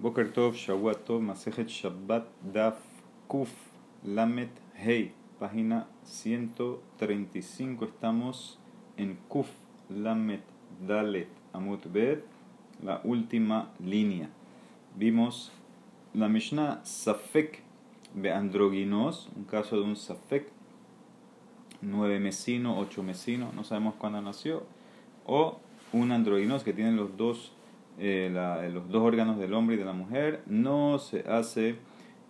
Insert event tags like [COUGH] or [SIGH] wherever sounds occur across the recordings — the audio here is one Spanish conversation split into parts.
Boker Tov, Shawat Tov, Shabbat, Daf, Kuf, Lamet, Hey, página 135. Estamos en Kuf, Lamet, Dalet, Amut Bet, la última línea. Vimos la Mishnah Safek de androginos, un caso de un Safek, nueve mesino, ocho mesino, no sabemos cuándo nació, o un androginos que tiene los dos eh, los dos órganos del hombre y de la mujer, no se hace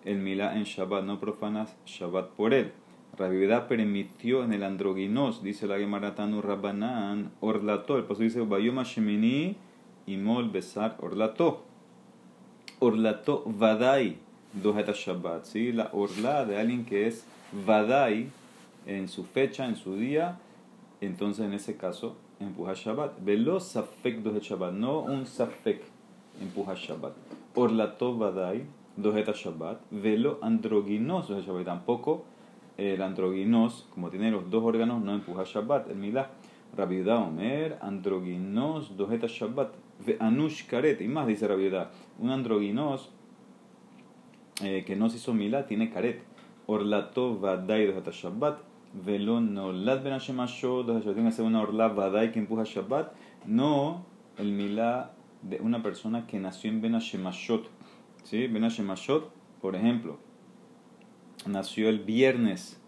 el milá en Shabbat, no profanas Shabbat por él. Rabiedad permitió en el androginos, dice la Gemaratanu Rabbanan, orlato, el paso dice Bayoma Shemini y Mol Besar orlato. Orlato Vadai, dojeta Shabbat, ¿sí? la orla de alguien que es Vadai en su fecha, en su día, entonces en ese caso empuja Shabbat. Velo safek dohet Shabbat, no un safek empuja Shabbat. Orlato vadai dojeta Shabbat. Velo androginos dohet Shabbat. Tampoco el androginos, como tiene los dos órganos, no empuja Shabbat. El milá. Rabiudá Omer, androginos dojeta Shabbat. Anush karet. Y más dice Rabiudá. Un androginos eh, que no se hizo milá tiene karet. Orlato vadai dojeta Shabbat velo ben Hashemashot, tiene que ser una orla que empuja Shabbat, no el milá de una persona que nació en Ben Hashemashot. ¿Sí? Ben por ejemplo, nació el viernes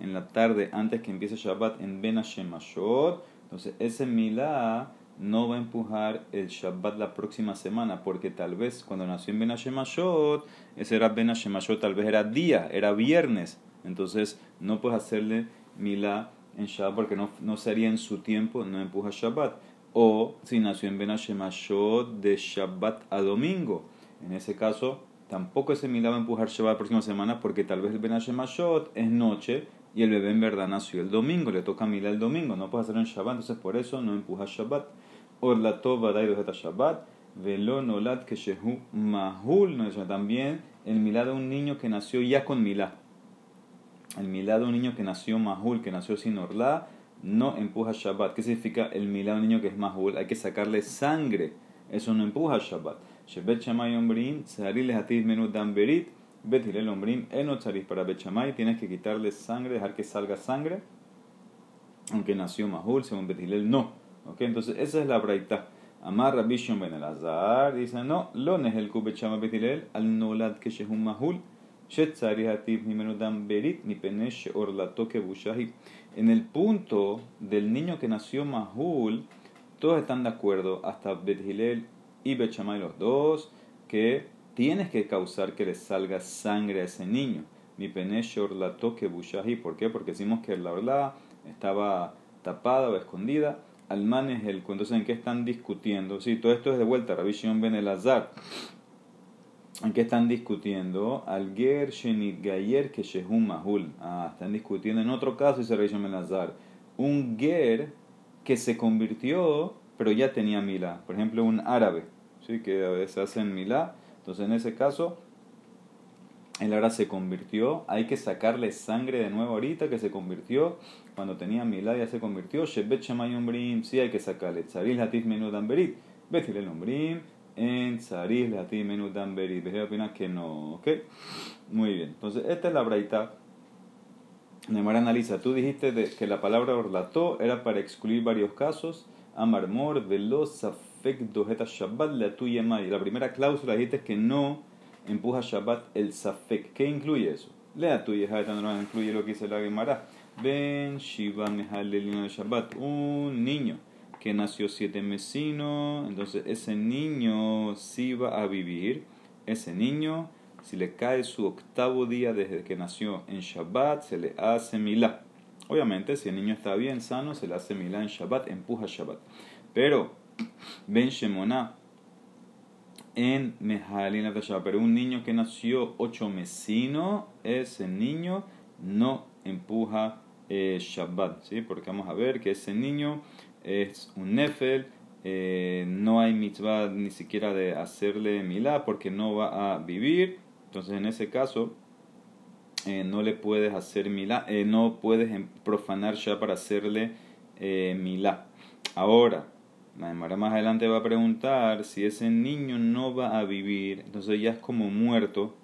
en la tarde antes que empiece Shabbat en Ben Hashemashot, entonces ese milá no va a empujar el Shabbat la próxima semana, porque tal vez cuando nació en Ben Hashemashot, ese era Ben Hashemashot, tal vez era día, era viernes, entonces no puedes hacerle milá en Shabbat porque no, no sería en su tiempo, no empuja Shabbat. O si nació en Ben Hashemashot de Shabbat a domingo. En ese caso, tampoco ese milá va a empujar Shabbat la próxima semana porque tal vez el Ben Hashemashot es noche y el bebé en verdad nació el domingo, le toca milá el domingo, no puede hacerlo en Shabbat, entonces por eso no empuja Shabbat. Orlato vadai dojeta Shabbat, velo nolat que shehu mahul, también el milá de un niño que nació ya con milá el milá de un niño que nació mahul, que nació sin orla, no empuja Shabbat. ¿Qué significa el milá de un niño que es mahul? Hay que sacarle sangre. Eso no empuja Shabbat. Shebet Shamay Ombrim, Tzaril Hativ Menu Damberit, Ombrim, Eno Tzaril para Bet Shamay, tienes que quitarle sangre, dejar que salga sangre, aunque nació mahul, según Bet Hilel, no. ¿Ok? Entonces, esa es la braita. Amar Rabbi Shon Ben Elazar dice, no, lo el kubet Shamay Bet Hilel, al nolad que shehum mahul. En el punto del niño que nació Mahul, todos están de acuerdo, hasta Bethilel y Bechamay los dos, que tienes que causar que le salga sangre a ese niño. Mi penesh orlato que ¿Por qué? Porque decimos que la orla estaba tapada o escondida. Alman es el entonces en qué están discutiendo. Sí, todo esto es de vuelta. Rabbi Shimon ben Elazar ¿En qué están discutiendo? Al Ger Gayer que Mahul. Ah, están discutiendo en otro caso, dice Rey Melazar. Un Ger que se convirtió, pero ya tenía Milá. Por ejemplo, un árabe, ¿sí? que a veces hacen Milá. Entonces, en ese caso, él ahora se convirtió. Hay que sacarle sangre de nuevo ahorita que se convirtió. Cuando tenía Milá ya se convirtió. Shebet Brim, sí hay que sacarle. Tzaril Hatif Menudan. Betilel Ombrim en Tzaris Lati Menú Damberi. ¿Ves opina que no? ¿Ok? Muy bien. Entonces, esta es la braita. Neymar analiza. Tú dijiste de que la palabra orlató era para excluir varios casos. Amarmor, veloz, safek, dojeta, shabbat, la tuya La primera cláusula dijiste que no empuja shabbat el safek. ¿Qué incluye eso? Lea tu hija, no incluye lo que dice la Gemara. Ben Shiva Mehalelino de Shabbat. Un niño que nació siete mesino, entonces ese niño sí va a vivir, ese niño, si le cae su octavo día desde que nació en Shabbat, se le hace milá. Obviamente, si el niño está bien sano, se le hace milá en Shabbat, empuja Shabbat. Pero, Ben Shemona, en Shabbat, pero un niño que nació ocho mesino, ese niño no empuja eh, Shabbat, ¿sí? Porque vamos a ver que ese niño es un nefel, eh, no hay mitzvah ni siquiera de hacerle milá porque no va a vivir. Entonces, en ese caso, eh, no le puedes hacer milá, eh, no puedes profanar ya para hacerle milá. Ahora, La más adelante va a preguntar si ese niño no va a vivir, entonces ya es como muerto.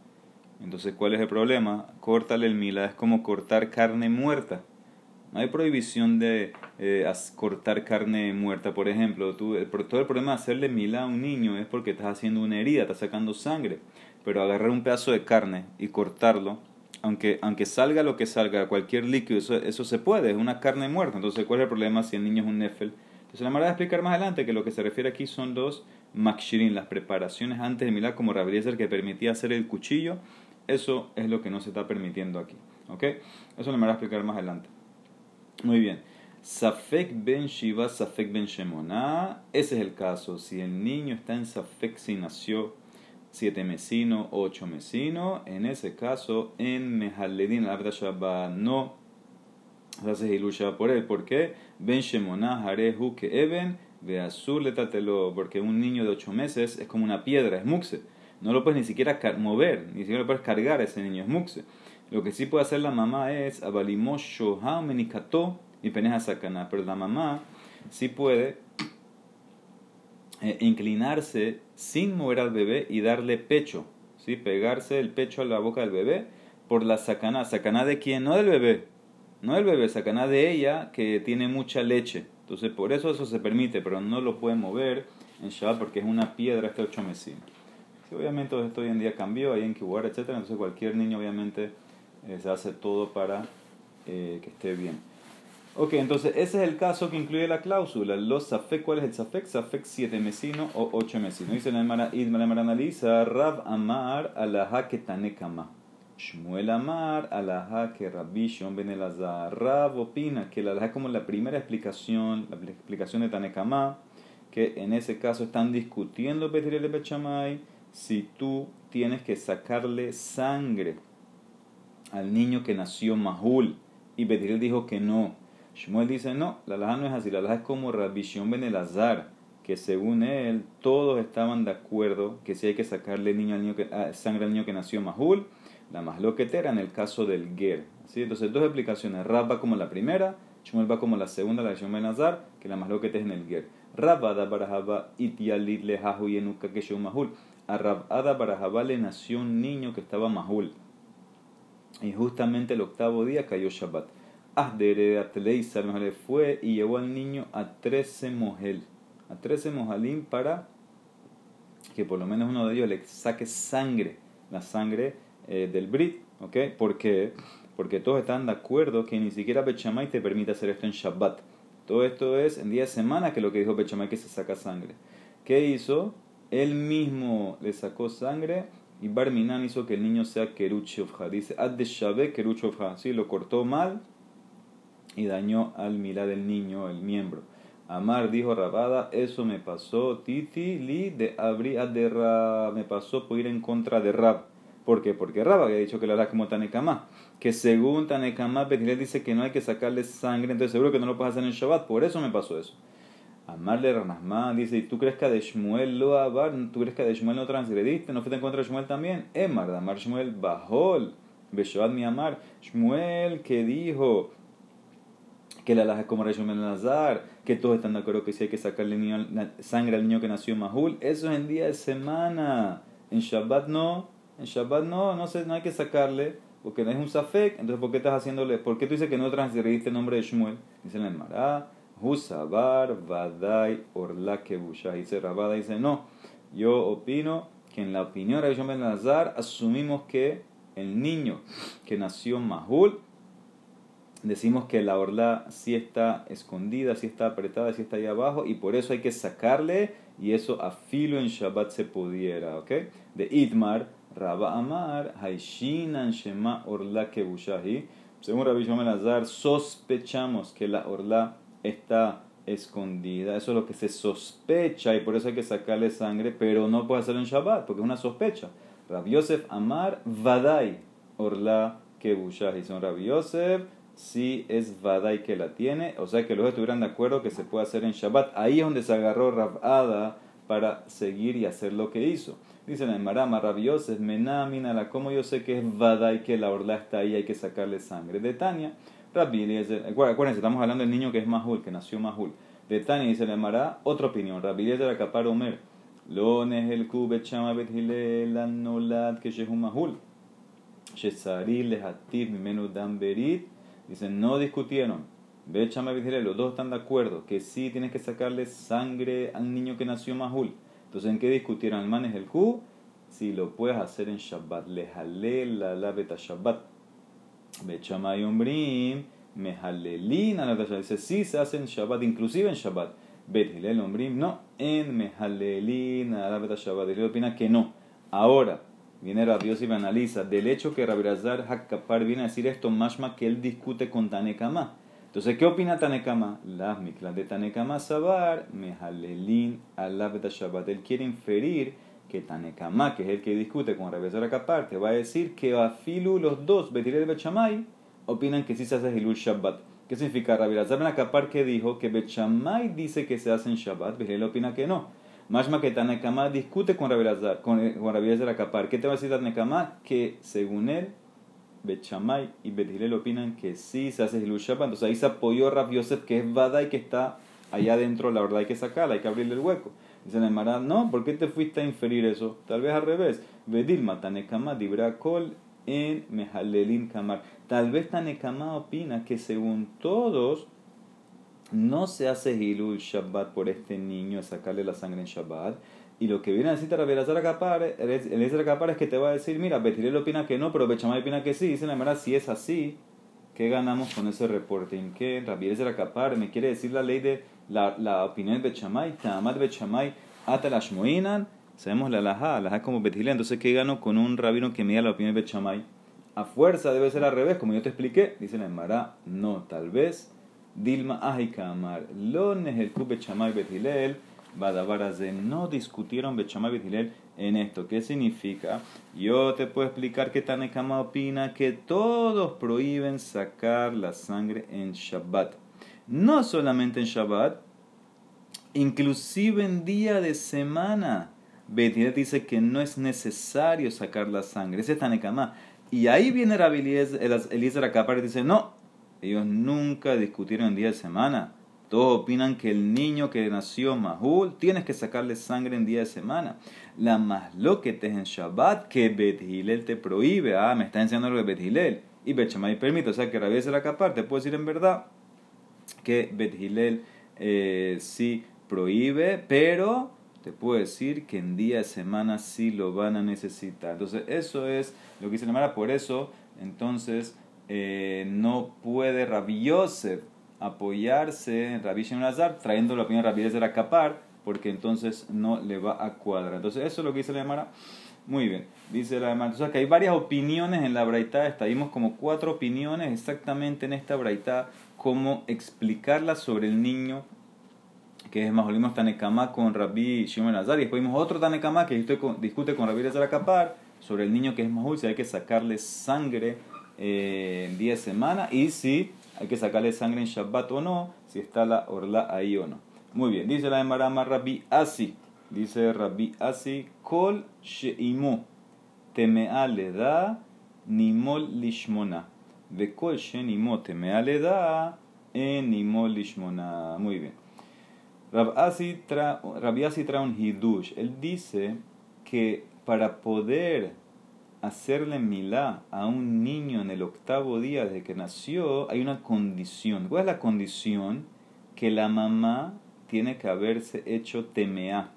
Entonces, ¿cuál es el problema? Córtale el milá, es como cortar carne muerta. No hay prohibición de eh, cortar carne muerta, por ejemplo. Tú, todo el problema de hacerle milá a un niño es porque estás haciendo una herida, estás sacando sangre. Pero agarrar un pedazo de carne y cortarlo, aunque, aunque salga lo que salga, cualquier líquido, eso, eso se puede, es una carne muerta. Entonces, ¿cuál es el problema si el niño es un nefel? Entonces, la manera de explicar más adelante que lo que se refiere aquí son dos makshirin, las preparaciones antes de milá, como Rabeliezer que permitía hacer el cuchillo. Eso es lo que no se está permitiendo aquí. ¿Ok? Eso lo voy a explicar más adelante. Muy bien. Safek ben Shiva, Safek ben Shemona. Ese es el caso. Si el niño está en Safek si nació siete mesino, ocho mesino, en ese caso en Mehaledin Abda Shabbat no se hace ilusha por él. ¿Por qué? Ben Shemona Harehu que Eben ve azul. Porque un niño de ocho meses es como una piedra, es muxe. No lo puedes ni siquiera mover, ni siquiera lo puedes cargar ese niño, es muxe. Lo que sí puede hacer la mamá es abalimosho menikato y peneja sacana, pero la mamá sí puede eh, inclinarse sin mover al bebé y darle pecho, ¿sí? pegarse el pecho a la boca del bebé por la sacana. ¿Sacana de quién? No del bebé, no del bebé, sacana de ella que tiene mucha leche. Entonces por eso eso se permite, pero no lo puede mover en Shabbat porque es una piedra este ocho mesín. obviamente esto hoy en día cambió, hay en Kibuar, etc. Entonces cualquier niño obviamente eh, se hace todo para eh, que esté bien. Ok, entonces ese es el caso que incluye la cláusula. Los safek, ¿cuál es el safek? Safek 7 mesino o 8 mesino. Dice la Emara, la analiza, Rab Amar alaha que tanekama. Shmuel Amar alaha que Rabbi Shon ben Elazar. Rab opina que la alaha como la primera explicación, la explicación de Tanekama, que en ese caso están discutiendo Petirele Bechamay si tú tienes que sacarle sangre al niño que nació Mahul. Y Betirel dijo que no. Shmuel dice, no, la laja no es así, la laja es como Rabbi Ben Elazar, que según él todos estaban de acuerdo que si hay que sacarle niño al niño que, ah, sangre al niño que nació Mahul, la más loquetera en el caso del Ger. ¿sí? Entonces dos explicaciones, Rab va como la primera, Shmuel va como la segunda, la de Ben Elazar, que la más loquetera es en el Ger. Rabada barajaba itialit lehahu yenuka Mahul. A Rabada barajaba le nació un niño que estaba Mahul. Y justamente el octavo día cayó Shabbat. Asdere Atleisar fue y llevó al niño a 13 mojel, a 13 mojalim para que por lo menos uno de ellos le saque sangre, la sangre eh, del Brit. ¿Ok? ¿Por qué? Porque todos están de acuerdo que ni siquiera Bechamay te permite hacer esto en Shabbat. Todo esto es en día de semana que lo que dijo Bechamay que se saca sangre. ¿Qué hizo? Él mismo le sacó sangre y Barminan hizo que el niño sea Keruchofja. Dice, Ad de Keruchofja. Sí, lo cortó mal y dañó al milá del niño, el miembro. Amar dijo Rabada, eso me pasó, Titi li de abri de me pasó por ir en contra de Rab. ¿Por qué? Porque Rab había dicho que lo hará como Tanekama. Que según Tanekama, Betilel dice que no hay que sacarle sangre, entonces seguro que no lo puedes hacer en Shabbat. Por eso me pasó eso. Amarle Ranasman dice, ¿y tú crees que a Shmuel lo abar? ¿Tú crees que a Shmuel no transgrediste? ¿No fuiste en contra de Shmuel también? Emar, Amar Shmuel bajol. Beshoad mi amar. Shmuel que dijo que la laja como Shmuel Nazar, que todos están de acuerdo que si hay que sacarle sangre al niño que nació en Mahul. Eso es en día de semana. En Shabbat no. En Shabbat no, no, se, no hay que sacarle porque no es un safek. Entonces, ¿por qué estás haciéndole? ¿Por qué tú dices que no transgrediste el nombre de Shmuel? Dice la. Husabar Vadai Orla Kebusha. Dice Rabada, dice, no, yo opino que en la opinión de Ben Nazar asumimos que el niño que nació Mahul, decimos que la orla sí está escondida, sí está apretada, sí está ahí abajo, y por eso hay que sacarle, y eso a filo en Shabbat se pudiera, ¿ok? De Itmar, Rabba Amar, Haishinan Shema Orla Kebushahi. Según Rabbi Ben Nazar, sospechamos que la orla está escondida. Eso es lo que se sospecha y por eso hay que sacarle sangre, pero no puede hacerlo en Shabbat porque es una sospecha. Rabbi Yosef Amar Vadai Orla Kebushah. Y son Rabbi Yosef si es Vadai que la tiene, o sea que los estuvieran de acuerdo que se puede hacer en Shabbat. Ahí es donde se agarró Rabada para seguir y hacer lo que hizo. Dice la Marama, Rabbi Yosef, Menamina, como yo sé que es Vadai que la orla está ahí, hay que sacarle sangre. De Tania, Rabbi Eliezer, acuérdense, estamos hablando del niño que es Mahul, que nació Mahul. De Tani dice la Mara, otra opinión. Rabbi de la Capar Omer. Lo el kube chama bet hilel nolad que shehu mahul. Shesaril lehativ mimenu dan berit. Dicen, no discutieron. Bet chama bet los dos están de acuerdo que sí tienes que sacarle sangre al niño que nació mahul. Entonces, ¿en qué discutieron? El man es el ku. Si lo puedes hacer en Shabbat. Lehalel la la beta Shabbat. Bet chama y umbrim. Mehalelin a la Dice, sí se hace en Shabbat, inclusive en Shabbat. Bet Hillel Ombrim, no. En Mehalelin Shabbat. Hillel opina que no. Ahora, viene Rabios y me analiza. Del hecho que Rabirazar Hakkapar viene a decir esto, más que él discute con Tanekama. Entonces, ¿qué opina Tanekama? Las miklas de Tanekama Sabar, Mehalelin Shabbat. Él quiere inferir que Tanekama, que es el que discute con Rabirazar Hakkapar, te va a decir que Afilu los dos, Betirel y Bechamay, opinan que sí se hace Hilul Shabbat. ¿Qué significa Rabbi Lazar Ben Akapar que dijo que Bechamay dice que se hace en Shabbat? Él opina que no. Mashma que Tanekama discute con Rabbi con, con Rabbi. ¿Qué te va a decir Tanekama? Que según él, Bechamay y Bethilel opinan que sí se hace Hilul Shabbat. Entonces ahí se apoyó Rabbi Yosef que es Vada y que está allá adentro, la verdad hay que sacarla, hay que abrirle el hueco. Dice la Emara, no, ¿por qué te fuiste a inferir eso? Tal vez al revés. Bedilma, Tanekama, Dibra Kol, en Mehalelin Kamar. Tal vez Tanekama opina que según todos no se hace Hilul Shabbat por este niño, sacarle la sangre en Shabbat. Y lo que viene a decir Rabbi Elazar Akapar, el Akapar es que te va a decir, mira, Betirel opina que no, pero Bechamay opina que sí. Dice la verdad, si es así, ¿qué ganamos con ese reporte? ¿En qué? Rabbi Elazar Akapar me quiere decir la ley de la, la opinión de Bechamay, Tamat Bechamay, Atalashmoinan Sabemos la laja, la como Betilé. Entonces, ¿qué gano con un rabino que mira la opinión de Bechamay? A fuerza debe ser al revés, como yo te expliqué. Dice la Emara, no, tal vez. Dilma Ahikamar, Lones el Kub Bechamay Betilel, de no discutieron Bechamay Betilel en esto. ¿Qué significa? Yo te puedo explicar que Tanekama opina que todos prohíben sacar la sangre en Shabbat. No solamente en Shabbat, inclusive en día de semana. Betinet dice que no es necesario sacar la sangre. Ese es Tanekama. Y ahí viene Rabbi Eliezer acá y dice, no, ellos nunca discutieron en día de semana. Todos opinan que el niño que nació Mahul tienes que sacarle sangre en día de semana. La más lo que te es en Shabbat que Bet te prohíbe. Ah, me está enseñando lo de Bet Y Bet permite. O sea que Rabbi Eliezer acá te puede decir en verdad que Bet eh, sí prohíbe, pero te puedo decir que en día de semana sí lo van a necesitar. Entonces, eso es lo que dice la Mara. Por eso, entonces, eh, no puede Rabbi Yosef apoyarse en Rabbi Shemazar trayendo la opinión de Rabbi de Capar, porque entonces no le va a cuadrar. Entonces, eso es lo que dice la Mara. Muy bien, dice la Mara. Entonces, que hay varias opiniones en la Braitá. Vimos como cuatro opiniones exactamente en esta Braitá, cómo explicarla sobre el niño que es más olimos Tanekama con Rabbi Shimon Azar, y después vimos otro Tanekama que discute con Rabbi Azar Akapar sobre el niño que es Mahul, si hay que sacarle sangre eh, en día de semana y si hay que sacarle sangre en Shabbat o no, si está la orla ahí o no. Muy bien, dice la Emarama Rabbi Asi, dice Rabbi Asi, Kol Sheimu, Temea le da Nimol Lishmona, de Kol Sheimó Temea le da en Nimol Lishmona. Muy bien. Rabbi trae un hidush. Él dice que para poder hacerle milá a un niño en el octavo día desde que nació, hay una condición. ¿Cuál es la condición? Que la mamá tiene que haberse hecho temeá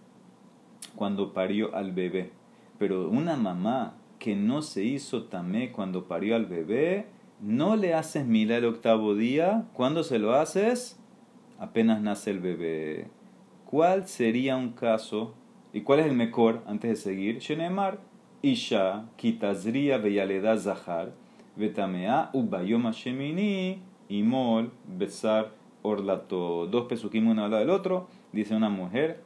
cuando parió al bebé. Pero una mamá que no se hizo tamé cuando parió al bebé, no le haces milá el octavo día. ¿Cuándo se lo haces? apenas nace el bebé. ¿Cuál sería un caso? ¿Y cuál es el mejor antes de seguir? Shenemar, Isha, Kitazria, Beyaleda, Zahar, Betamea, Ubayoma, Shemini, Imol, Besar, Orlato. Dos pesukim uno al lado del otro. Dice una mujer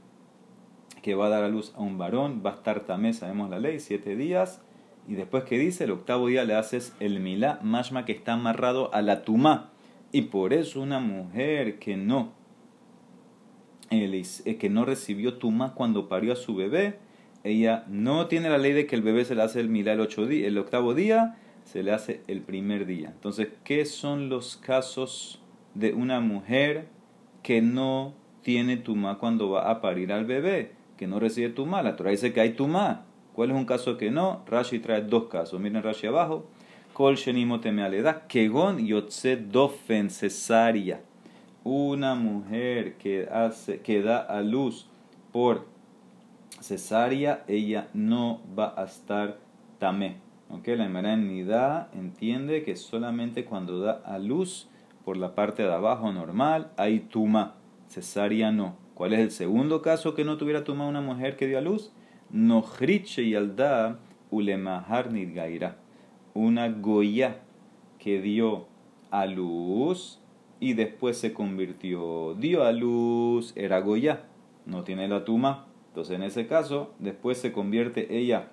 que va a dar a luz a un varón, va a estar tamé, sabemos la ley, siete días. Y después que dice, el octavo día le haces el milá, mashma que está amarrado a la tumá y por eso una mujer que no, eh, que no recibió tuma cuando parió a su bebé, ella no tiene la ley de que el bebé se le hace el milá el, ocho el octavo día, se le hace el primer día. Entonces, ¿qué son los casos de una mujer que no tiene tumá cuando va a parir al bebé, que no recibe tumá. La Torah dice que hay tumá. ¿Cuál es un caso que no? Rashi trae dos casos. Miren Rashi abajo. Kol shenimo temealeda, kegon yotze dofen cesárea. Una mujer que, hace, que da a luz por cesárea, ella no va a estar tamé. ¿Okay? La Emara entiende que solamente cuando da a luz por la parte de abajo normal hay tuma, cesárea no. ¿Cuál es el segundo caso que no tuviera tuma una mujer que dio a luz? Nohriche y alda ulemahar nidgaira. Una goya que dio a luz y después se convirtió. Dio a luz, era goya, no tiene la tuma. Entonces en ese caso, después se convierte ella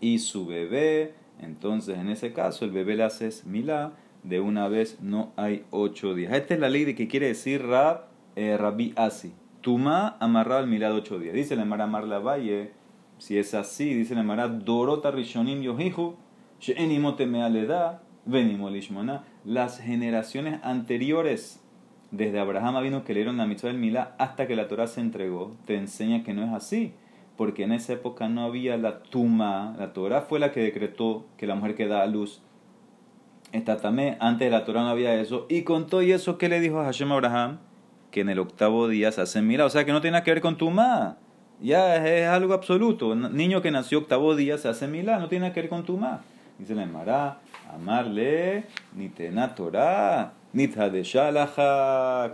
y su bebé. Entonces en ese caso el bebé le hace milá de una vez, no hay ocho días. Esta es la ley de que quiere decir Rab, eh, Rabbi Asi. Tuma amarrado al milá de ocho días. Dice la Mara Marla Valle, si es así, dice la Mara Dorota Rishonim Yohihu, She'enimote Mealeda, Venimolishmona. Las generaciones anteriores desde Abraham vino que leyeron la mitzvah del Milá hasta que la Torah se entregó, te enseña que no es así, porque en esa época no había la tuma, la Torah fue la que decretó que la mujer que da a luz está tamé, antes de la Torah no había eso, y con todo eso, ¿qué le dijo a Hashem Abraham? Que en el octavo día se hace Milá, o sea que no tiene que ver con tuma, ya es, algo absoluto, niño que nació octavo día se hace Milá, no tiene que ver con tuma. Dice la Emara, amarle, ni tena Torah Nitha de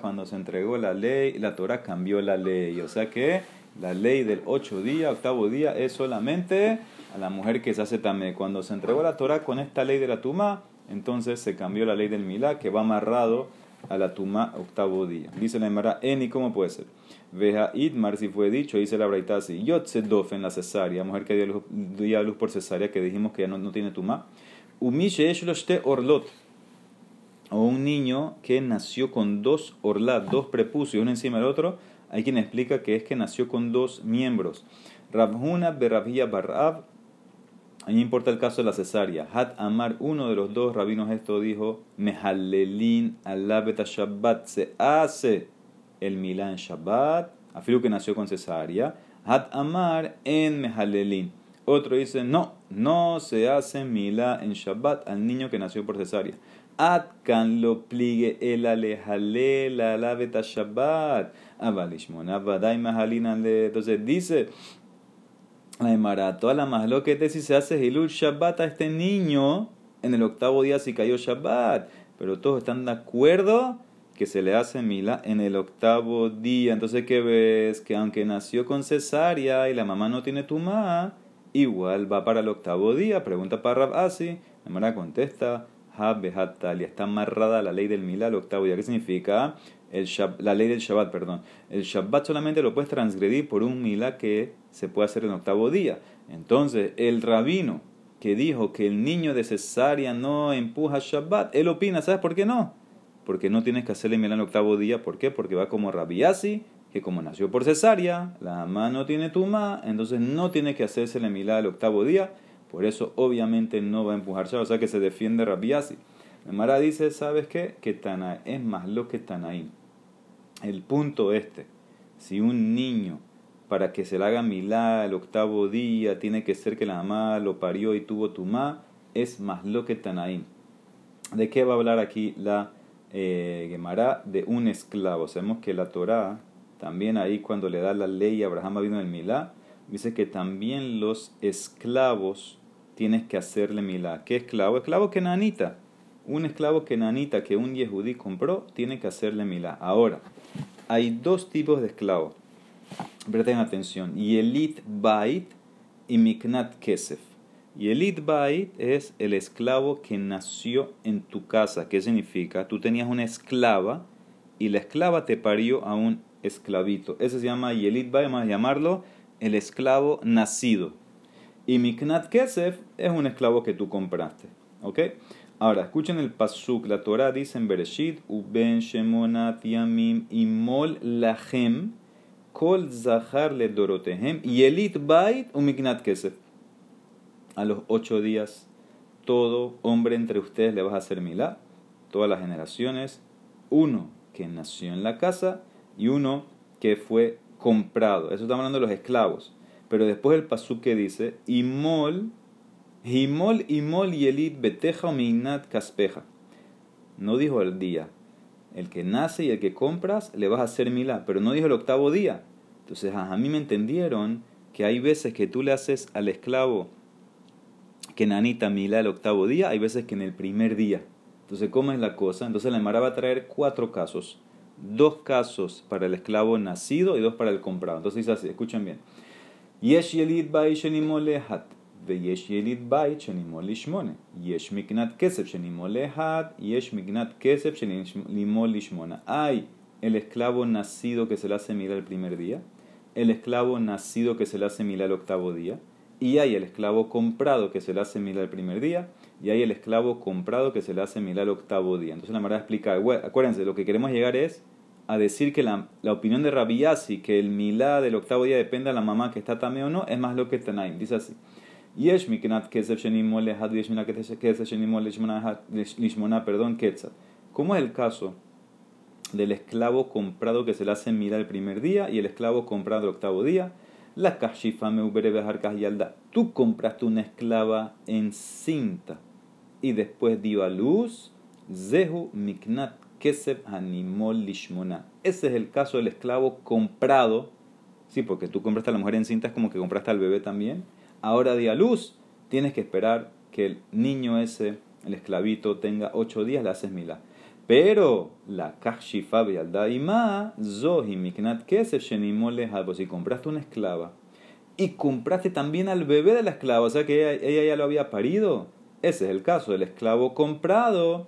cuando se entregó la ley, la Torah cambió la ley. O sea que la ley del ocho día, octavo día, es solamente a la mujer que se hace tamé. Cuando se entregó la Torah con esta ley de la Tuma, entonces se cambió la ley del Milá, que va amarrado a la Tuma octavo día. Dice la Emara, Eni, ¿cómo puede ser? Veja Idmar, si fue dicho, dice la Braita así, Yotzedof en la cesárea, mujer que dio luz, luz por cesárea, que dijimos que ya no, no tiene Tuma. Umishe orlot o un niño que nació con dos orlat, dos prepucios, uno encima del otro, hay quien explica que es que nació con dos miembros. Rabhuna Barab, ahí importa el caso de la cesárea. Hat Amar, uno de los dos rabinos esto dijo, Mehalelin alabeta Shabbat, se hace el Milán Shabbat, afirmo que nació con cesárea. Hat Amar en Mehalelin. Otro dice, no, no se hace Milá en Shabbat al niño que nació por cesárea. Atkan lo pligue el alejale la laveta Shabbat. Abalishmon, abadai le. Entonces dice la Emara, toda la más que si se hace Hilul Shabbat a este niño en el octavo día si cayó Shabbat. Pero todos están de acuerdo que se le hace mila en el octavo día. Entonces, ¿qué ves? Que aunque nació con cesárea y la mamá no tiene tumá, igual va para el octavo día. Pregunta para Rab Asi. La Emara contesta, Talia. Está amarrada la ley del Milá al octavo día. ¿Qué significa? El la ley del Shabbat, perdón. El Shabbat solamente lo puedes transgredir por un Milá que se puede hacer en octavo día. Entonces, el rabino que dijo que el niño de cesárea no empuja Shabbat, él opina, ¿sabes por qué no? Porque no tienes que hacerle Milá en octavo día. ¿Por qué? Porque va como Rabiasi, que como nació por cesárea, la mamá no tiene tuma, entonces no tiene que hacerse la Milá el octavo día por eso obviamente no va a empujar o sea que se defiende Rabiasi. Mara dice, ¿sabes qué? Que es más lo que Tanaim. El punto este, si un niño para que se le haga milá el octavo día tiene que ser que la mamá lo parió y tuvo tumá, es más lo que Tanaim. ¿De qué va a hablar aquí la eh, Gemara? De un esclavo. Sabemos que la Torá, también ahí cuando le da la ley a Abraham vino el milá, dice que también los esclavos tienes que hacerle milá. ¿Qué esclavo? Esclavo que nanita. Un esclavo que nanita que un yehudí compró, tiene que hacerle milá. Ahora, hay dos tipos de esclavos. Presten atención. Yelit Bait y Miknat Kesef. Yelit Bait es el esclavo que nació en tu casa. ¿Qué significa? Tú tenías una esclava y la esclava te parió a un esclavito. Ese se llama Yelit Bait, vamos a llamarlo el esclavo nacido. Y Miknat Kesef es un esclavo que tú compraste. ¿Ok? Ahora, escuchen el pasuk. La Torah dice en Bereshit, Uben Shemonat Yamim Imol Lahem Kol Zahar Le Dorotehem Yelit Bait u Miknat Kesef. A los ocho días, todo hombre entre ustedes le vas a hacer milá. Todas las generaciones. Uno que nació en la casa y uno que fue comprado. Eso estamos hablando de los esclavos. Pero después el pasuk que dice, imol, Himol, himol, yelit, beteja, meinat, caspeja. No dijo el día. El que nace y el que compras le vas a hacer milá, pero no dijo el octavo día. Entonces, a mí me entendieron que hay veces que tú le haces al esclavo que nanita milá el octavo día, hay veces que en el primer día. Entonces, ¿cómo es la cosa? Entonces, la Emara va a traer cuatro casos. Dos casos para el esclavo nacido y dos para el comprado. Entonces dice así, escuchen bien. Yesh yelit ויש יליד בית שנימו לשמונה. יש מקנת כסף שנימו להט, יש מקנת כסף שנימו לשמונה. Hay el esclavo nacido que se le hace mirar el primer día, el esclavo nacido que se le hace mirar el octavo día, y hay el esclavo comprado que se le hace mirar el primer día, y hay el esclavo comprado que se le hace mirar el octavo día. Entonces la manera de explicar, acuérdense, lo que queremos llegar es a decir que la, la opinión de Rabiasi, que el milá del octavo día depende de la mamá que está tamé o no, es más lo que Tanaim. Dice así. Yesh miknat kesef shenimo lehad yesh miknat kesef shenimo lishmona, perdón, ketzat. ¿Cómo es el caso del esclavo comprado que se le hace milá el primer día y el esclavo comprado el octavo día? La kashifa meubere yalda. Tú compraste una esclava en cinta y después dio a luz. Zehu miknat Kesef Animol Lishmona. Ese es el caso del esclavo comprado. Sí, porque tú compraste a la mujer en cinta, es como que compraste al bebé también. Ahora di a luz, tienes que esperar que el niño ese, el esclavito, tenga ocho días, le haces milá. Pero la kashifa ma zohi miknat kesef shenimol Si compraste una esclava y compraste también al bebé de la esclava, o sea que ella ya lo había parido, ese es el caso del esclavo comprado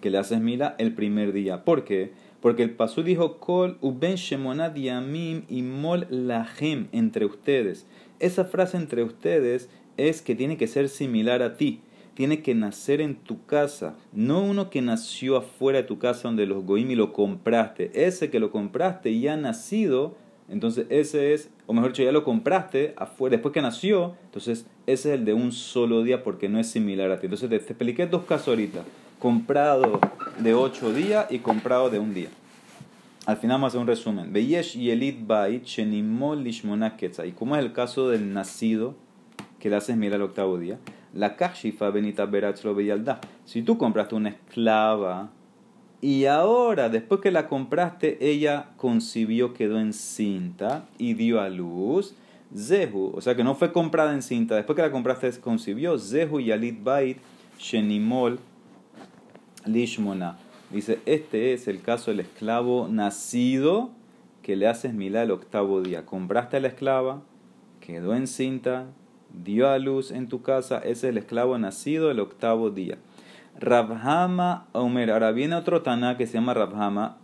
que le haces mila el primer día. ¿Por qué? Porque el pasú dijo kol uben shemonat yamim y mol lahem entre ustedes. Esa frase entre ustedes es que tiene que ser similar a ti. Tiene que nacer en tu casa, no uno que nació afuera de tu casa donde los goim y lo compraste. Ese que lo compraste ya nacido, entonces ese es, o mejor dicho, ya lo compraste afuera, después que nació, entonces ese es el de un solo día porque no es similar a ti. Entonces te expliqué dos casos ahorita comprado de ocho días y comprado de un día. Al final vamos a hacer un resumen. Beyesh yelit bait shenimol lishmona ¿Y cómo es el caso del nacido que le haces mirar el octavo día? La kashifa benita beratzlo beyalda. Si tú compraste una esclava y ahora, después que la compraste, ella concibió, quedó encinta y dio a luz. Zehu, o sea que no fue comprada en cinta, después que la compraste concibió, Zehu yalit bait shenimol Lishmona. Dice, este es el caso del esclavo nacido que le haces milá el octavo día. Compraste la esclava, quedó encinta, dio a luz en tu casa, ese es el esclavo nacido el octavo día. Rabhama Omer, ahora viene otro Taná que se llama Rabhama.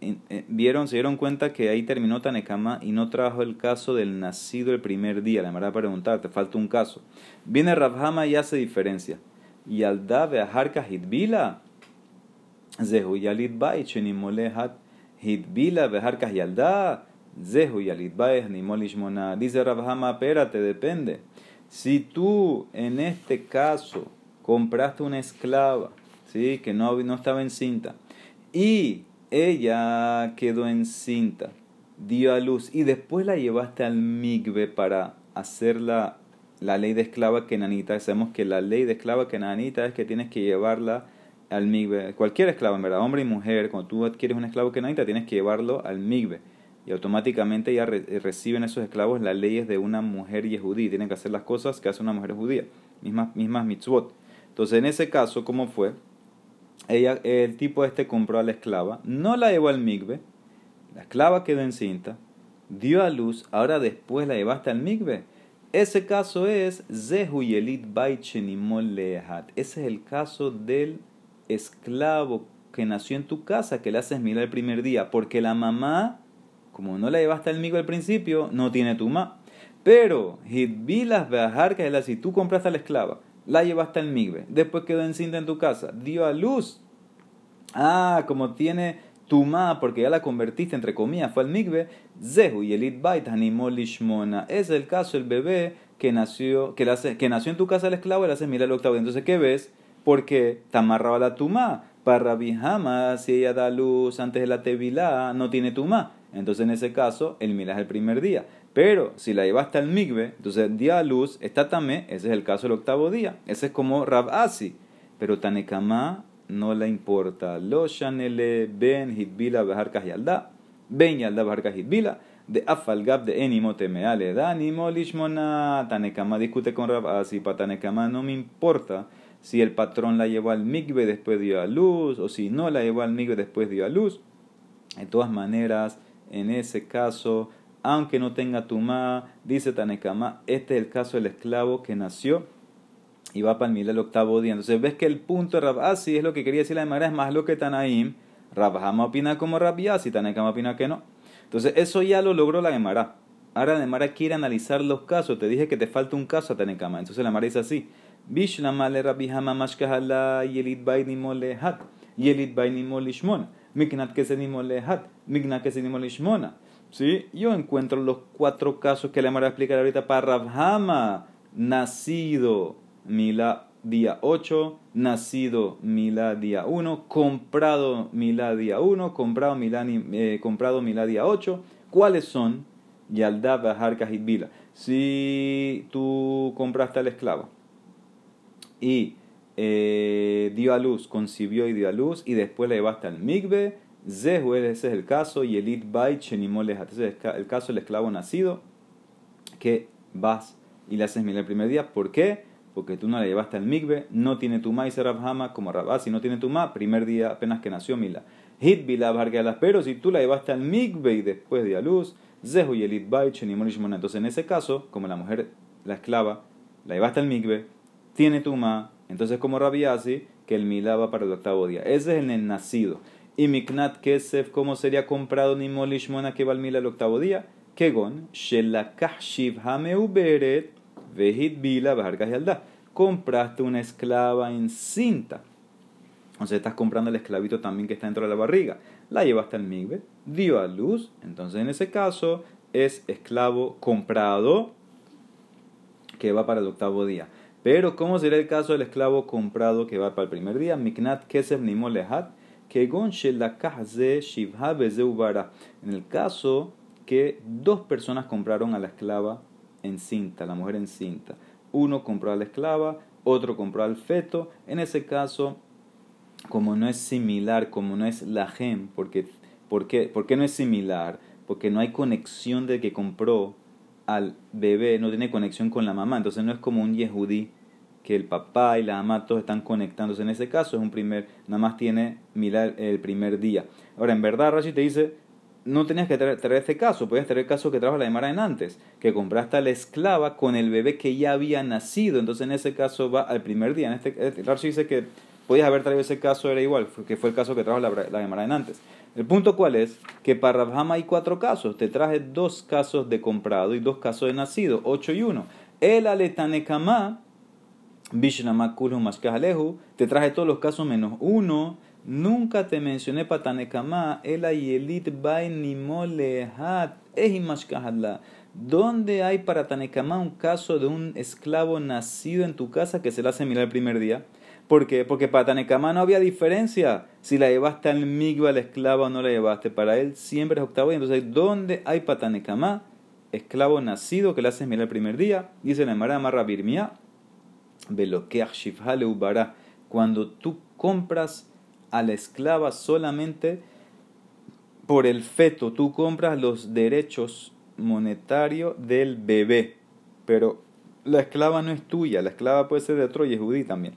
Eh, vieron, se dieron cuenta que ahí terminó Tanekama y no trajo el caso del nacido el primer día. La verdad, preguntar, te falta un caso. Viene Rabhama y hace diferencia. Y al Dave Ajarka Hitvila Zehu Yalid Bait, Shenimolehat Hidbila, Beharkas Yaldá, Zehu Yalid Bait, Nimolishmona. Dice Rabhama, espérate, depende. Si tú en este caso compraste una esclava, ¿sí? que no, no estaba encinta, y ella quedó encinta, dio a luz, y después la llevaste al migbe para hacer la, la ley de esclava que nanita. Sabemos que la ley de esclava que nanita es que tienes que llevarla al migbe. Cualquier esclavo, en verdad, hombre y mujer, cuando tú adquieres un esclavo kenanita, tienes que llevarlo al migbe. Y automáticamente ya reciben esos esclavos las leyes de una mujer yehudí. Tienen que hacer las cosas que hace una mujer judía. Mismas, mitzvot. Entonces, en ese caso, ¿cómo fue? Ella, el tipo este compró a la esclava, no la llevó al migbe, la esclava quedó encinta, dio a luz, ahora después la llevaste al migbe ese caso es Zehu Yelit Lehat. Ese es el caso del esclavo que nació en tu casa, que le haces mirar el primer día, porque la mamá, como no la llevaste al migo al principio, no tiene tu ma. Pero, Hidbilas que si tú compraste a la esclava, la llevaste al migbe, después quedó encinta en tu casa, dio a luz. Ah, como tiene Tuma, porque ya la convertiste, entre comillas, fue el migbe, Zehu y Elit Bait Lishmona. Es el caso el bebé que nació, que, que nació en tu casa el esclavo le haces mirar el octavo. Entonces, ¿qué ves? Porque te amarraba la Tuma. Para Rabihama, si ella da luz antes de la tevilá, no tiene tumá. Entonces en ese caso, el milá es el primer día. Pero si la llevaste al migbe, entonces día a luz, está tamé, ese es el caso del octavo día. Ese es como Rabasi. Pero Tanekama no le importa. Lo shanele ben hitbila beharkas yalda, ben yalda beharkas hitbila, de afalgab de enimo temeale, da animo lishmona. Tanekama discute con Rabasi, para Tanekama no me importa si el patrón la llevó al migbe después dio a luz, o si no la llevó al migbe después dio a luz. De todas maneras, en ese caso, aunque no tenga tumá, dice Tanekama, este es el caso del esclavo que nació y va para el el octavo día. Entonces ves que el punto de Rabasi es lo que quería decir la Gemara, es más lo que Tanaim. Rabhama opina como Rabiasi, Tanekama opina que no. Entonces eso ya lo logró la Gemara. Ahora la Gemara quiere analizar los casos. Te dije que te falta un caso a Tanekama. Entonces la Gemara dice así. Bishlamale Rabihama Mashkahala Yelit Bainimo Lehat. Yelit Bainimo Lishmon. Miknat Kesenimo Lehat. Miknat Kesenimo Lishmona. ¿Sí? Yo encuentro los cuatro casos que Gemara va a explicar ahorita para Rabhama. Nacido Mila día 8, nacido Mila día 1, comprado Mila día 1, comprado Mila, eh, comprado Mila día 8. ¿Cuáles son? Yaldab, Bahar, Bila. Si tú compraste al esclavo y eh, dio a luz, concibió y dio a luz, y después le llevaste al migbe, ese es el caso, y el Itbait, Chenimolehat, ese es el caso del esclavo nacido, que vas y le haces mila el primer día. ¿Por qué? porque tú no la llevaste al migbe, no tiene tumá y se Rabhama como si no tiene tumá, primer día apenas que nació Mila. Hit las pero si tú la llevaste al migbe y después de a luz, zehu y Entonces en ese caso, como la mujer, la esclava, la llevaste al migbe, tiene tumá, entonces como Rabiasi, que el Mila va para el octavo día. Ese es el nacido. Y Miknat Kesef, ¿cómo sería comprado ni Molishmona que va al Mila el octavo día? Kegon, Shelakah Shiv Hameuberet, Vehit Bila Compraste una esclava en cinta. O sea, estás comprando el esclavito también que está dentro de la barriga. La llevaste al migbe, dio a luz. Entonces, en ese caso, es esclavo comprado que va para el octavo día. Pero, ¿cómo sería el caso del esclavo comprado que va para el primer día? Miknat kesef nimolehat, kegon shivha En el caso que dos personas compraron a la esclava en cinta, la mujer en cinta. Uno compró a la esclava, otro compró al feto. En ese caso, como no es similar, como no es la gem, porque, ¿por qué, no es similar? Porque no hay conexión de que compró al bebé, no tiene conexión con la mamá. Entonces no es como un yehudí que el papá y la mamá todos están conectándose. En ese caso es un primer, nada más tiene milar el primer día. Ahora, en verdad, Rashi te dice, no tenías que traer, este caso, podías traer el caso que trajo la Emara en antes, que compraste a la esclava con el bebé que ya había nacido, entonces en ese caso va al primer día. En este, este, dice que podías haber traído ese caso, era igual, que fue el caso que trajo la, la en antes. El punto cuál es, que para Rabhama hay cuatro casos, te traje dos casos de comprado y dos casos de nacido, ocho y uno. El aletanekama, bishnamakulhu maskahalehu, te traje todos los casos menos uno, Nunca te mencioné patanekama, el ayelit bainimolehat, ehimashkahadla. ¿Dónde hay para Tanekama un caso de un esclavo nacido en tu casa que se le hace mirar el primer día? ¿Por qué? Porque para no había diferencia si la llevaste al migba al esclavo o no la llevaste. Para él siempre es octavo día. Entonces, ¿dónde hay para Tanekama? Esclavo nacido que le haces mirar el primer día. Dice la Mara Marra Birmia, Cuando tú compras a la esclava solamente por el feto. Tú compras los derechos monetarios del bebé, pero la esclava no es tuya, la esclava puede ser de otro yehudí también.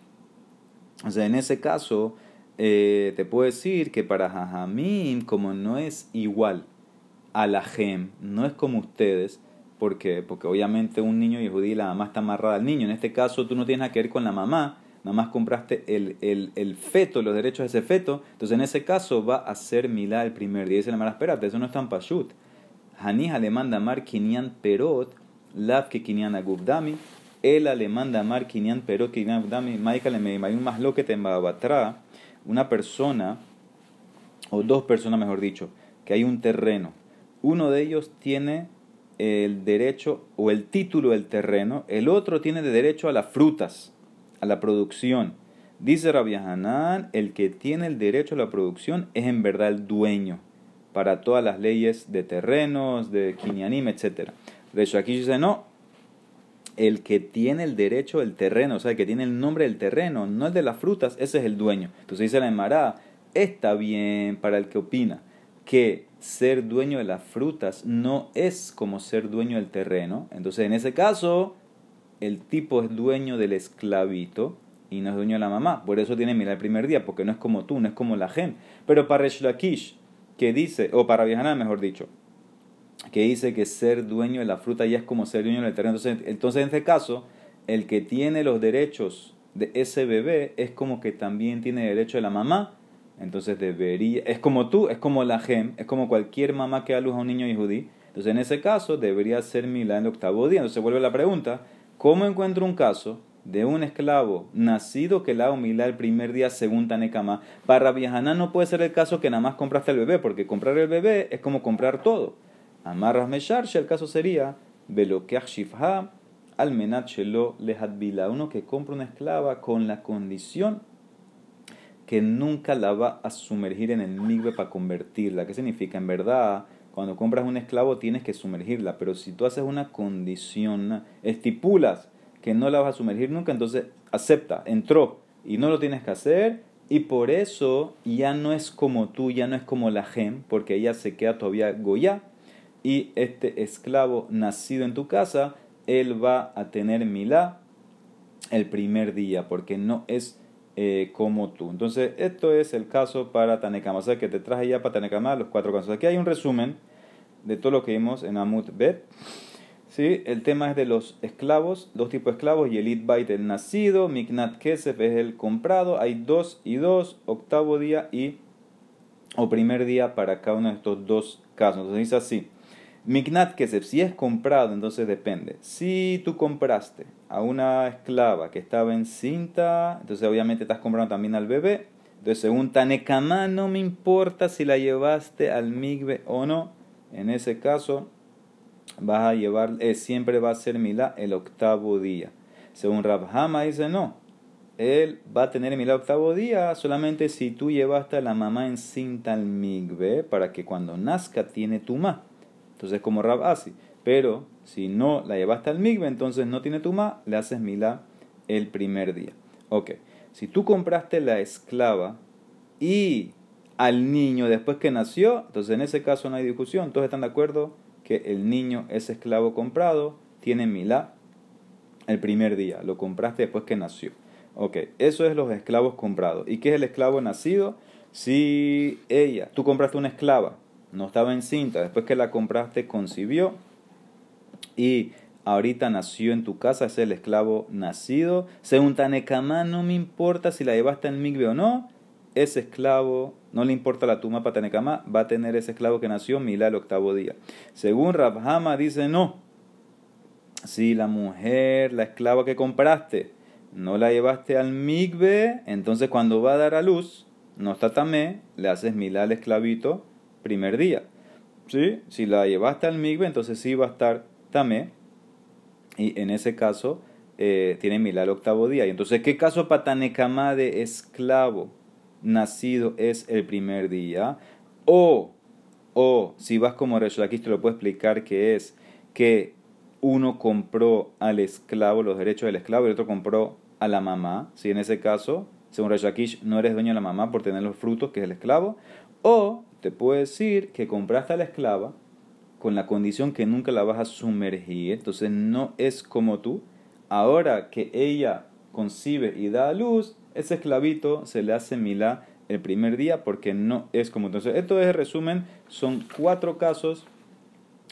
O sea, en ese caso, eh, te puedo decir que para Jajamim, como no es igual a la gem, no es como ustedes, porque Porque obviamente un niño yehudí, la mamá está amarrada al niño. En este caso, tú no tienes nada que ver con la mamá, nada más compraste el, el, el, feto, los derechos de ese feto, entonces en ese caso va a ser milá el primer día. Dice la mala, espérate, eso no es tan pashut. Hanija le manda mar kinyan perot, lav que kinyan agubdami, ella le manda mar kinyan perot, kinyan agubdami, maika le un más lo que te una persona, o dos personas mejor dicho, que hay un terreno. Uno de ellos tiene el derecho o el título del terreno, el otro tiene de derecho a las frutas a la producción. Dice Rabbi Hanan, el que tiene el derecho a la producción es en verdad el dueño para todas las leyes de terrenos, de Kinyanim, etc. De hecho, aquí dice no, el que tiene el derecho del terreno, o sea, el que tiene el nombre del terreno, no el de las frutas, ese es el dueño. Entonces dice la Emara, está bien para el que opina que ser dueño de las frutas no es como ser dueño del terreno. Entonces, en ese caso, el tipo es dueño del esclavito y no es dueño de la mamá. Por eso tiene mira el primer día, porque no es como tú, no es como la gen. Pero para Resh que dice, o para Viajaná, mejor dicho, que dice que ser dueño de la fruta ya es como ser dueño del terreno. Entonces, entonces, en este caso, el que tiene los derechos de ese bebé es como que también tiene derecho de la mamá. Entonces debería, es como tú, es como la gem, es como cualquier mamá que da luz a un niño yudí. Entonces en ese caso debería ser milá en el octavo día. Entonces vuelve la pregunta, ¿cómo encuentro un caso de un esclavo nacido que la humila el primer día según Tanekama. Para Viajaná no puede ser el caso que nada más compraste el bebé, porque comprar el bebé es como comprar todo. Amarras Mesharsha, el caso sería Belokeach Shifha al menat shelo lehadbila. Uno que compra una esclava con la condición que nunca la va a sumergir en el migbe para convertirla. ¿Qué significa? En verdad, cuando compras un esclavo tienes que sumergirla, pero si tú haces una condición, estipulas que no la vas a sumergir nunca, entonces acepta, entró y no lo tienes que hacer y por eso ya no es como tú, ya no es como la gem, porque ella se queda todavía goya y este esclavo nacido en tu casa, él va a tener milá el primer día, porque no es eh, como tú. Entonces, esto es el caso para Tanekama. O sea, que te traje ya para Tanekama los cuatro casos. Aquí hay un resumen de todo lo que vimos en Amut Bet. ¿Sí? El tema es de los esclavos, dos tipos de esclavos, y el Itbait el nacido, Miknat Kesef es el comprado, hay dos y dos, octavo día y o primer día para cada uno de estos dos casos. Entonces dice así, Miknat Kesef, si es comprado, entonces depende. Si tú compraste a una esclava que estaba encinta, entonces obviamente estás comprando también al bebé. Entonces según Tanekama no me importa si la llevaste al migbe o no. En ese caso vas a llevar, eh, siempre va a ser Milá el octavo día. Según Rabhama dice, no, él va a tener Milá el octavo día solamente si tú llevaste a la mamá encinta al migbe para que cuando nazca tiene ma. Entonces como Rab así. Pero si no la llevaste al migbe, entonces no tiene ma, le haces Milá el primer día. Ok, si tú compraste la esclava y al niño después que nació, entonces en ese caso no hay discusión, todos están de acuerdo que el niño es esclavo comprado, tiene milá el primer día, lo compraste después que nació. Ok, eso es los esclavos comprados. ¿Y qué es el esclavo nacido? Si ella, tú compraste una esclava, no estaba encinta, después que la compraste concibió y ahorita nació en tu casa, es el esclavo nacido. Según Tanekama, no me importa si la llevaste en migbe o no, ese esclavo, no le importa la tumba patanekama, va a tener ese esclavo que nació Milá el octavo día. Según Rabhama dice no. Si la mujer, la esclava que compraste, no la llevaste al migbe, entonces cuando va a dar a luz, no está tamé, le haces milá al esclavito primer día. ¿Sí? Si la llevaste al migbe, entonces sí va a estar tamé. Y en ese caso, eh, tiene milá el octavo día. Y entonces, ¿qué caso patanekama de esclavo? nacido es el primer día. O, o si vas como Resh aquí te lo puedo explicar que es que uno compró al esclavo los derechos del esclavo y el otro compró a la mamá. Si en ese caso, según Reshakish, no eres dueño de la mamá por tener los frutos, que es el esclavo. O te puedo decir que compraste a la esclava con la condición que nunca la vas a sumergir. Entonces no es como tú. Ahora que ella concibe y da a luz, ese esclavito se le hace milá el primer día porque no es como entonces. Esto es el resumen, son cuatro casos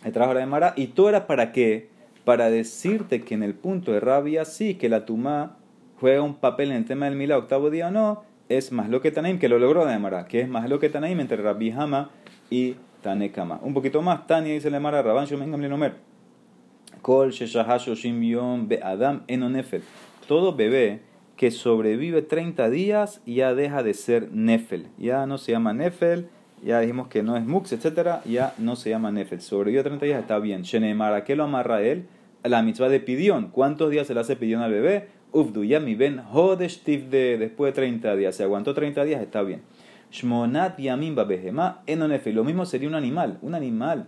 de trabajo de Mara y todo era para qué? Para decirte que en el punto de rabia sí, que la tumá juega un papel en el tema del milá octavo día o no, es más lo que Tanaim, que lo logró Mara, que es más lo que Tanaim entre Rabbi Hama y Tanekama. Un poquito más, Tania dice la Mara, Rabban Shomengam Lenomer. Kol Sheshahasho Shim Be Adam Enonefel. Todo bebé que sobrevive 30 días ya deja de ser Nefel. Ya no se llama Nefel, ya dijimos que no es Mux, etc. Ya no se llama Nefel. Sobrevive 30 días, está bien. Shenemar, ¿a qué lo amarra él? la mitzvah de pidión. ¿Cuántos días se le hace pidión al bebé? Ufdu, ya mi ben hodesh de después de 30 días. Se aguantó 30 días, está bien. Shmonat yamim babehema enonefel. Lo mismo sería un animal. Un animal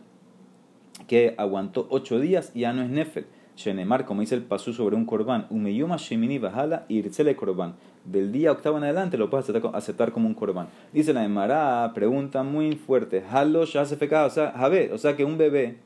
que aguantó 8 días y ya no es nefel. Shenemar, como dice el pasú sobre un corbán, umeyuma shemini bahala irtzele corbán. Del día octavo en adelante lo puedes aceptar, como un corbán. Dice la Emara, pregunta muy fuerte, halo ya se o sea, o sea que un bebé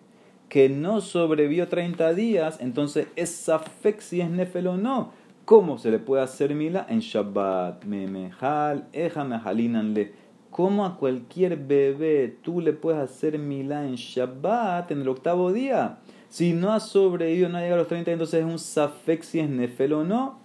que no sobrevivió 30 días, entonces es safek si es nefel o no. ¿Cómo se le puede hacer mila? En Shabbat. Memehal, eja mehalinanle. ¿Cómo a cualquier bebé tú le puedes hacer mila en Shabbat, en el octavo día? Si no ha sobrevivido, no ha llegado a los 30, entonces es un safek si es nefel o no.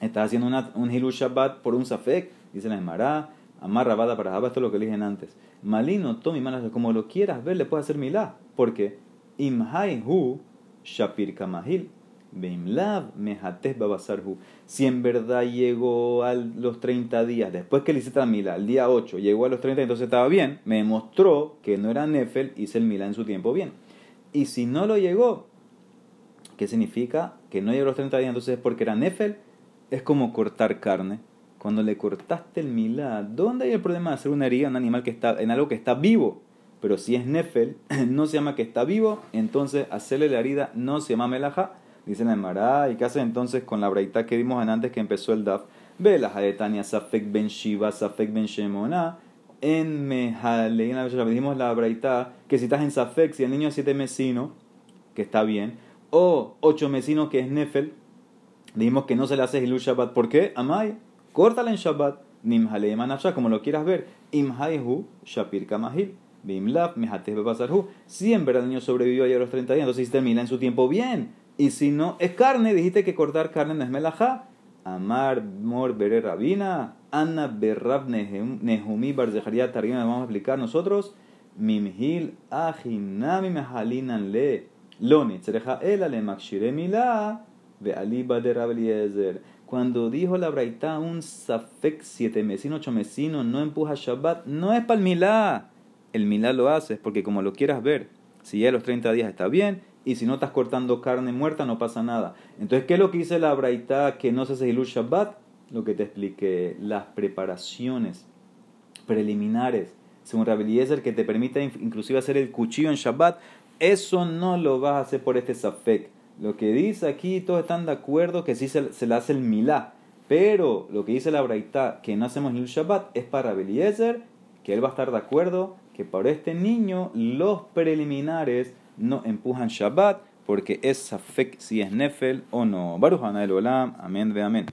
Estás haciendo una, un hilu shabbat por un safek, dice la Emara. Amar rabada para Jabba, esto es lo que dije antes. Malino, tomi manas, como lo quieras ver, le puedes hacer milá. Porque imhai hu shapir kamahil. Beimlav mehates babasarhu. Si en verdad llegó a los 30 días, después que le hice la mila, al día 8, llegó a los 30, entonces estaba bien, me demostró que no era Nefel, hice el mila en su tiempo bien. Y si no lo llegó, ¿qué significa? Que no llegó a los 30 días, entonces es porque era Nefel, es como cortar carne. Cuando le cortaste el milá, ¿dónde hay el problema de hacer una herida en un animal que está, en algo que está vivo? Pero si es Nefel, [CLEARS THROAT] no se llama que está vivo, entonces hacerle la herida no se llama melaja, dice la Emara. ¿Y qué hace entonces con la braita que vimos antes que empezó el DAF? Ve la Jaetania Safek Ben Shiva, Safek Ben Shemona en Mejale, dijimos la braita, que si estás en Safek, si el niño es siete mesino, que está bien, o ocho mesino que es Nefel, dijimos que no se le hace Hilul Shabbat. ¿Por qué? Amai, córtala en Shabbat. Nimhale manasha, como lo quieras ver. Imhaihu Shapir Kamahil. Bimlaf, Mehates Bebasarhu. Si en verdad el niño sobrevivió ayer a los 30 días, entonces termina en su tiempo bien. Y si no, es carne, dijiste que cortar carne no es melajá. Amar Mor Bere Rabina, Anna Berrab Nehumi Barzejaria Targim, vamos a explicar nosotros. Mimhil Ajinami Mehalinan Le, Loni, Tzereja Ela Le Makshire Mila, Ve Aliba de Rabeliezer. Cuando dijo la Braita un Safek siete mesino, ocho mesino, no empuja Shabbat, no es para el Milá. El Milá lo haces porque como lo quieras ver, si ya los 30 días está bien, y si no estás cortando carne muerta no pasa nada. Entonces, ¿qué es lo que dice la Braita que no se hace Hilul Shabbat? Lo que te expliqué, las preparaciones preliminares, según Rabbi que te permite inclusive hacer el cuchillo en Shabbat, eso no lo vas a hacer por este Safek. Lo que dice aquí, todos están de acuerdo que sí se, le hace el milá, pero lo que dice la Braita, que no hacemos Hilul Shabbat, es para Rabbi que él va a estar de acuerdo que para este niño los preliminares no empujan Shabbat porque es Safek si es Nefel o no. Baruch el Olam, amén ve amén.